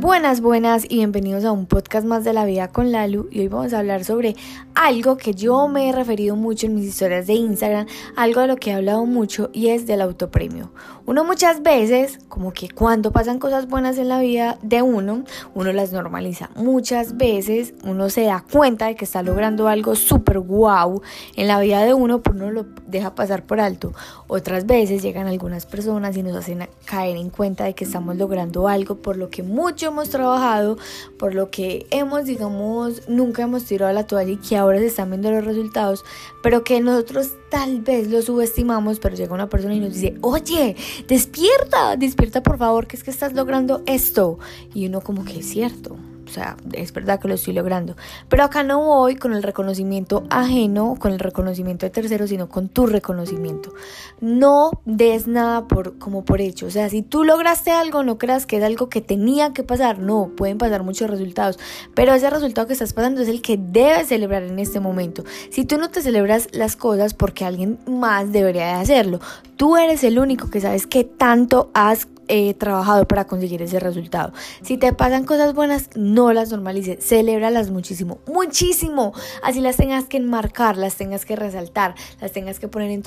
Buenas, buenas y bienvenidos a un podcast más de la vida con Lalu y hoy vamos a hablar sobre algo que yo me he referido mucho en mis historias de Instagram, algo de lo que he hablado mucho y es del autopremio. Uno muchas veces, como que cuando pasan cosas buenas en la vida de uno, uno las normaliza. Muchas veces uno se da cuenta de que está logrando algo súper guau en la vida de uno, pero uno lo deja pasar por alto. Otras veces llegan algunas personas y nos hacen caer en cuenta de que estamos logrando algo por lo que mucho hemos trabajado, por lo que hemos, digamos, nunca hemos tirado la toalla y que ahora se están viendo los resultados, pero que nosotros tal vez lo subestimamos, pero llega una persona y nos dice, oye, despierta, despierta por favor, que es que estás logrando esto. Y uno como que es cierto. O sea, es verdad que lo estoy logrando. Pero acá no voy con el reconocimiento ajeno, con el reconocimiento de terceros, sino con tu reconocimiento. No des nada por, como por hecho. O sea, si tú lograste algo, no creas que es algo que tenía que pasar. No, pueden pasar muchos resultados. Pero ese resultado que estás pasando es el que debes celebrar en este momento. Si tú no te celebras las cosas porque alguien más debería de hacerlo, tú eres el único que sabes que tanto has he trabajado para conseguir ese resultado. Si te pasan cosas buenas, no las normalices, celébralas muchísimo, muchísimo. Así las tengas que enmarcar, las tengas que resaltar, las tengas que poner en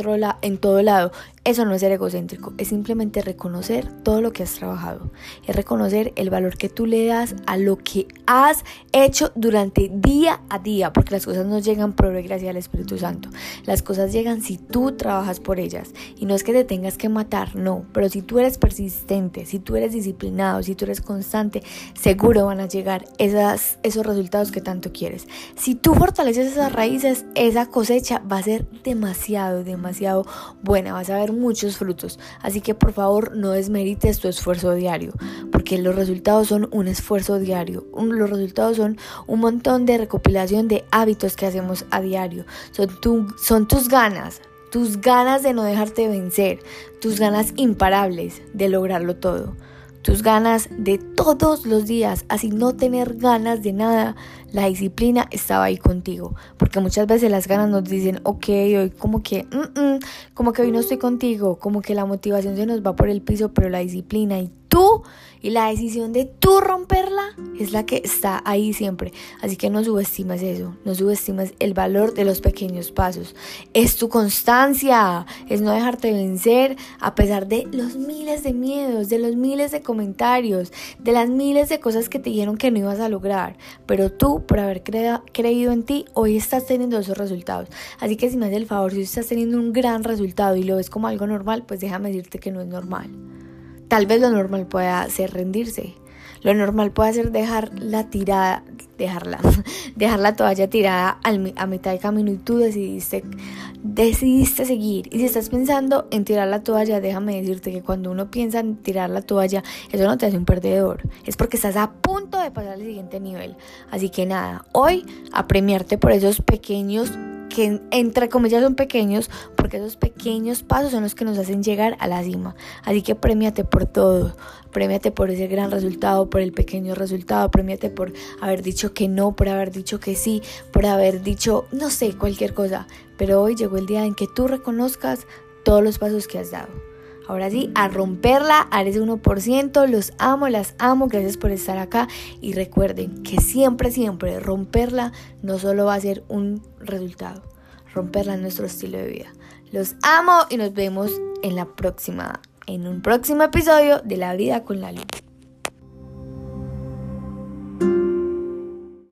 todo, lado. Eso no es ser egocéntrico, es simplemente reconocer todo lo que has trabajado, es reconocer el valor que tú le das a lo que has hecho durante día a día, porque las cosas no llegan por gracia al Espíritu Santo. Las cosas llegan si tú trabajas por ellas y no es que te tengas que matar, no, pero si tú eres persistente si tú eres disciplinado, si tú eres constante, seguro van a llegar esas, esos resultados que tanto quieres. Si tú fortaleces esas raíces, esa cosecha va a ser demasiado, demasiado buena, vas a ver muchos frutos. Así que por favor no desmerites tu esfuerzo diario, porque los resultados son un esfuerzo diario. los resultados son un montón de recopilación de hábitos que hacemos a diario. Son, son tus ganas, tus ganas de no dejarte vencer, tus ganas imparables de lograrlo todo, tus ganas de todos los días, así no tener ganas de nada, la disciplina estaba ahí contigo, porque muchas veces las ganas nos dicen, ok, hoy como que, mm, mm, como que hoy no estoy contigo, como que la motivación se nos va por el piso, pero la disciplina y tú y la decisión de tú romperla es la que está ahí siempre. Así que no subestimas eso, no subestimas el valor de los pequeños pasos. Es tu constancia, es no dejarte vencer a pesar de los miles de miedos, de los miles de comentarios, de las miles de cosas que te dijeron que no ibas a lograr. Pero tú, por haber creído en ti, hoy estás teniendo esos resultados. Así que si me haces el favor, si estás teniendo un gran resultado y lo ves como algo normal, pues déjame decirte que no es normal. Tal vez lo normal pueda ser rendirse. Lo normal puede ser dejar la tirada, dejarla, dejar la toalla tirada a mitad de camino y tú decidiste, decidiste seguir. Y si estás pensando en tirar la toalla, déjame decirte que cuando uno piensa en tirar la toalla, eso no te hace un perdedor. Es porque estás a punto de pasar al siguiente nivel. Así que nada, hoy a premiarte por esos pequeños que entre comillas son pequeños, porque esos pequeños pasos son los que nos hacen llegar a la cima. Así que premiate por todo, premiate por ese gran resultado, por el pequeño resultado, premiate por haber dicho que no, por haber dicho que sí, por haber dicho, no sé, cualquier cosa. Pero hoy llegó el día en que tú reconozcas todos los pasos que has dado. Ahora sí, a romperla, Ares 1%, los amo, las amo, gracias por estar acá y recuerden que siempre, siempre romperla no solo va a ser un resultado, romperla en nuestro estilo de vida. Los amo y nos vemos en la próxima, en un próximo episodio de La Vida con la Luz.